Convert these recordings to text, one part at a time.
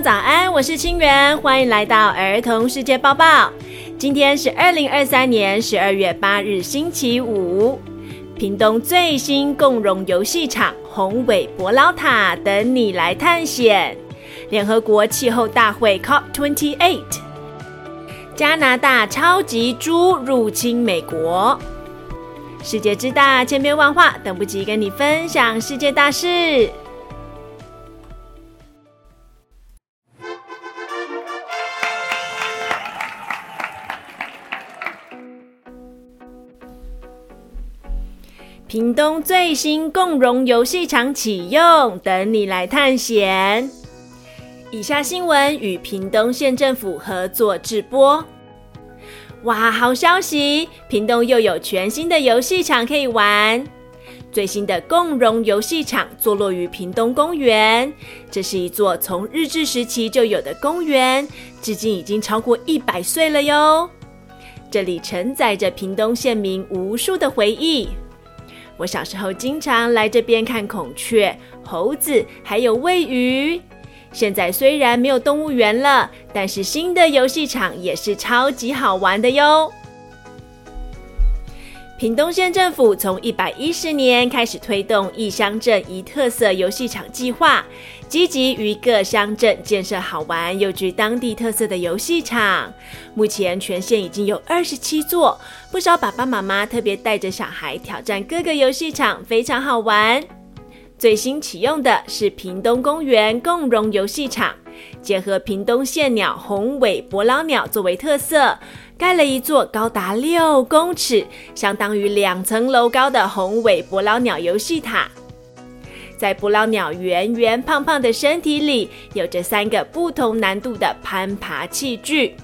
早安，我是清源，欢迎来到儿童世界报报。今天是二零二三年十二月八日，星期五。屏东最新共融游戏场宏伟伯劳塔等你来探险。联合国气候大会 COP28。加拿大超级猪入侵美国。世界之大，千变万化，等不及跟你分享世界大事。屏东最新共融游戏场启用，等你来探险。以下新闻与屏东县政府合作制播。哇，好消息！屏东又有全新的游戏场可以玩。最新的共融游戏场坐落于屏东公园，这是一座从日治时期就有的公园，至今已经超过一百岁了哟。这里承载着屏东县民无数的回忆。我小时候经常来这边看孔雀、猴子，还有喂鱼。现在虽然没有动物园了，但是新的游戏场也是超级好玩的哟。屏东县政府从一百一十年开始推动异乡镇一特色游戏场计划，积极于各乡镇建设好玩又具当地特色的游戏场。目前全县已经有二十七座，不少爸爸妈妈特别带着小孩挑战各个游戏场，非常好玩。最新启用的是屏东公园共融游戏场，结合屏东县鸟宏伟伯劳鸟作为特色。盖了一座高达六公尺，相当于两层楼高的宏伟伯劳鸟游戏塔。在伯劳鸟圆圆胖胖的身体里，有着三个不同难度的攀爬器具。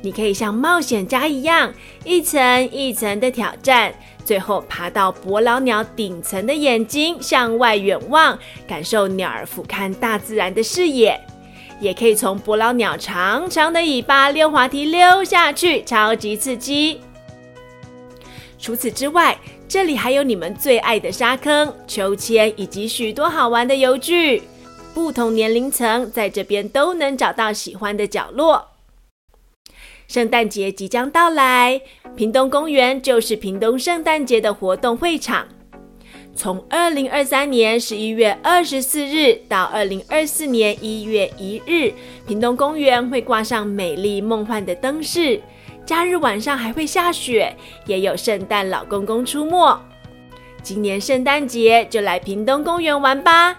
你可以像冒险家一样，一层一层的挑战，最后爬到伯劳鸟顶层的眼睛，向外远望，感受鸟儿俯瞰大自然的视野。也可以从伯劳鸟长长的尾巴溜滑梯溜下去，超级刺激。除此之外，这里还有你们最爱的沙坑、秋千以及许多好玩的游具。不同年龄层在这边都能找到喜欢的角落。圣诞节即将到来，屏东公园就是屏东圣诞节的活动会场。从二零二三年十一月二十四日到二零二四年一月一日，屏东公园会挂上美丽梦幻的灯饰。假日晚上还会下雪，也有圣诞老公公出没。今年圣诞节就来屏东公园玩吧！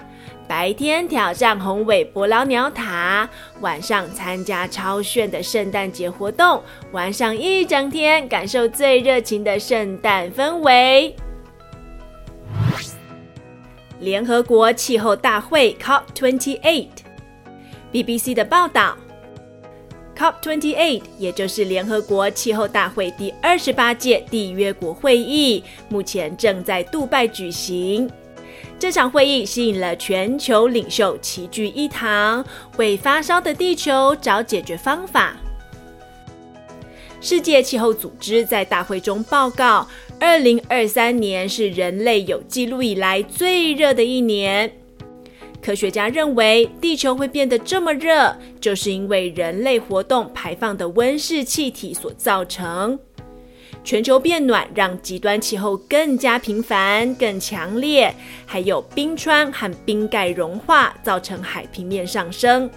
白天挑战宏伟伯劳鸟塔，晚上参加超炫的圣诞节活动，玩上一整天，感受最热情的圣诞氛围。联合国气候大会 COP28，BBC 的报道，COP28 也就是联合国气候大会第二十八届缔约国会议，目前正在杜拜举行。这场会议吸引了全球领袖齐聚一堂，为发烧的地球找解决方法。世界气候组织在大会中报告，二零二三年是人类有记录以来最热的一年。科学家认为，地球会变得这么热，就是因为人类活动排放的温室气体所造成。全球变暖让极端气候更加频繁、更强烈，还有冰川和冰盖融化，造成海平面上升。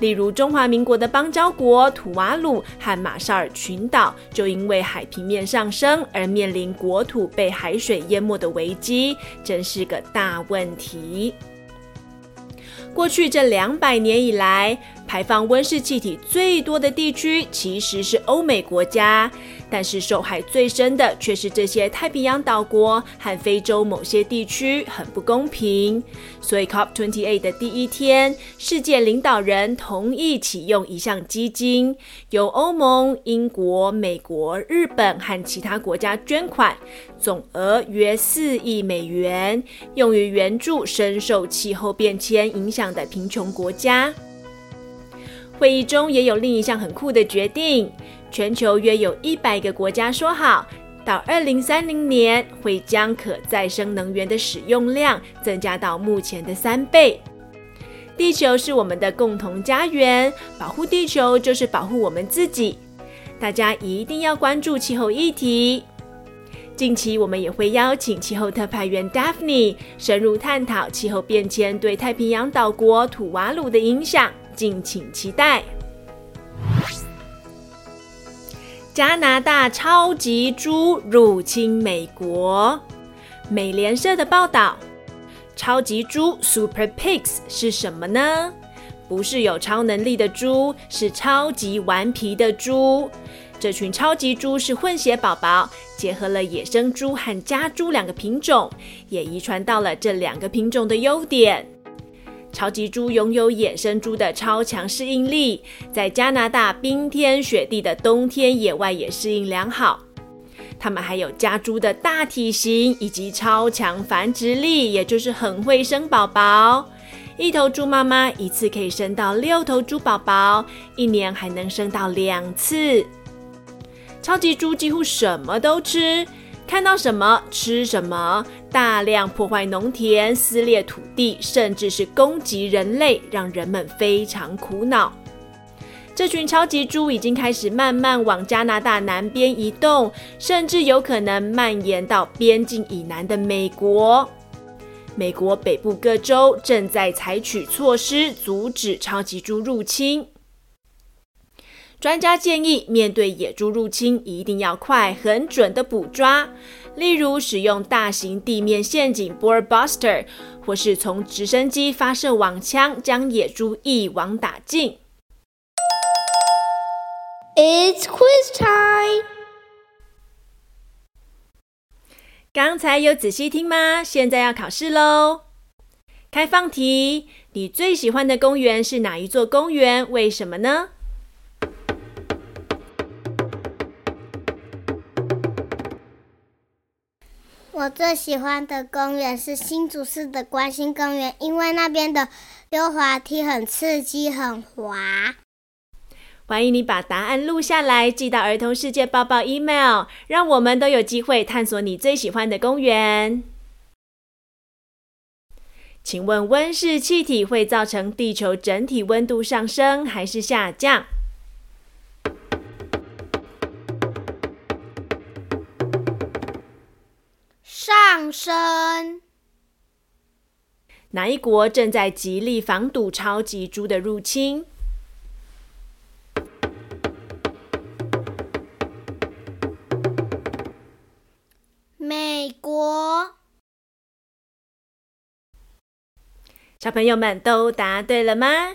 例如，中华民国的邦交国土瓦鲁和马绍尔群岛，就因为海平面上升而面临国土被海水淹没的危机，真是个大问题。过去这两百年以来，排放温室气体最多的地区其实是欧美国家。但是受害最深的却是这些太平洋岛国和非洲某些地区，很不公平。所以 COP28 的第一天，世界领导人同意启用一项基金，由欧盟、英国、美国、日本和其他国家捐款，总额约四亿美元，用于援助深受气候变迁影响的贫穷国家。会议中也有另一项很酷的决定。全球约有一百个国家说好，到二零三零年会将可再生能源的使用量增加到目前的三倍。地球是我们的共同家园，保护地球就是保护我们自己。大家一定要关注气候议题。近期我们也会邀请气候特派员 Daphne 深入探讨气候变迁对太平洋岛国土瓦鲁的影响，敬请期待。加拿大超级猪入侵美国，美联社的报道。超级猪 Super Pigs 是什么呢？不是有超能力的猪，是超级顽皮的猪。这群超级猪是混血宝宝，结合了野生猪和家猪两个品种，也遗传到了这两个品种的优点。超级猪拥有野生猪的超强适应力，在加拿大冰天雪地的冬天野外也适应良好。它们还有家猪的大体型以及超强繁殖力，也就是很会生宝宝。一头猪妈妈一次可以生到六头猪宝宝，一年还能生到两次。超级猪几乎什么都吃，看到什么吃什么，大量破坏农田、撕裂土地，甚至是攻击人类，让人们非常苦恼。这群超级猪已经开始慢慢往加拿大南边移动，甚至有可能蔓延到边境以南的美国。美国北部各州正在采取措施阻止超级猪入侵。专家建议，面对野猪入侵，一定要快、很准的捕抓，例如使用大型地面陷阱 （Boar Buster） 或是从直升机发射网枪，将野猪一网打尽。It's quiz time！刚才有仔细听吗？现在要考试喽！开放题：你最喜欢的公园是哪一座公园？为什么呢？最喜欢的公园是新竹市的关心公园，因为那边的溜滑梯很刺激，很滑。欢迎你把答案录下来，寄到儿童世界报报 email，让我们都有机会探索你最喜欢的公园。请问温室气体会造成地球整体温度上升还是下降？上升。哪一国正在极力防堵超级猪的入侵？美国。小朋友们都答对了吗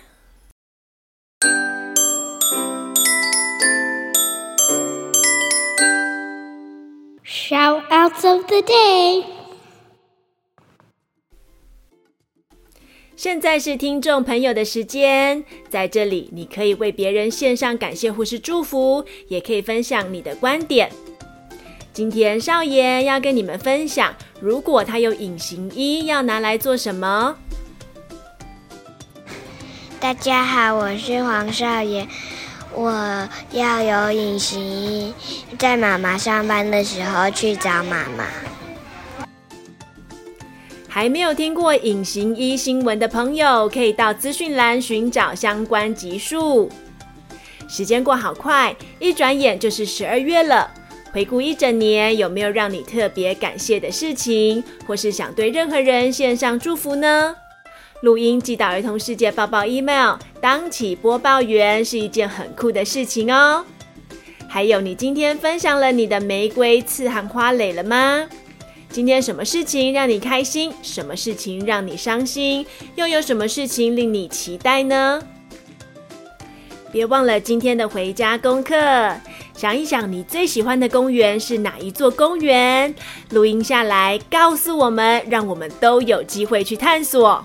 of the day。现在是听众朋友的时间，在这里你可以为别人献上感谢或是祝福，也可以分享你的观点。今天少爷要跟你们分享，如果他有隐形衣，要拿来做什么？大家好，我是黄少爷，我要有隐形衣，在妈妈上班的时候去找妈妈。还没有听过隐形衣新闻的朋友，可以到资讯栏寻找相关集数。时间过好快，一转眼就是十二月了。回顾一整年，有没有让你特别感谢的事情，或是想对任何人献上祝福呢？录音寄到儿童世界报报 email，当起播报员是一件很酷的事情哦。还有，你今天分享了你的玫瑰刺和花蕾了吗？今天什么事情让你开心？什么事情让你伤心？又有什么事情令你期待呢？别忘了今天的回家功课。想一想，你最喜欢的公园是哪一座公园？录音下来，告诉我们，让我们都有机会去探索。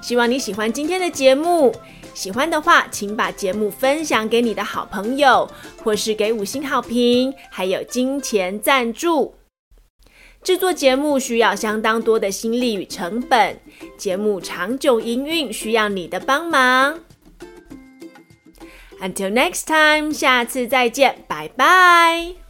希望你喜欢今天的节目，喜欢的话，请把节目分享给你的好朋友，或是给五星好评，还有金钱赞助。制作节目需要相当多的心力与成本，节目长久营运需要你的帮忙。Until next time，下次再见，拜拜。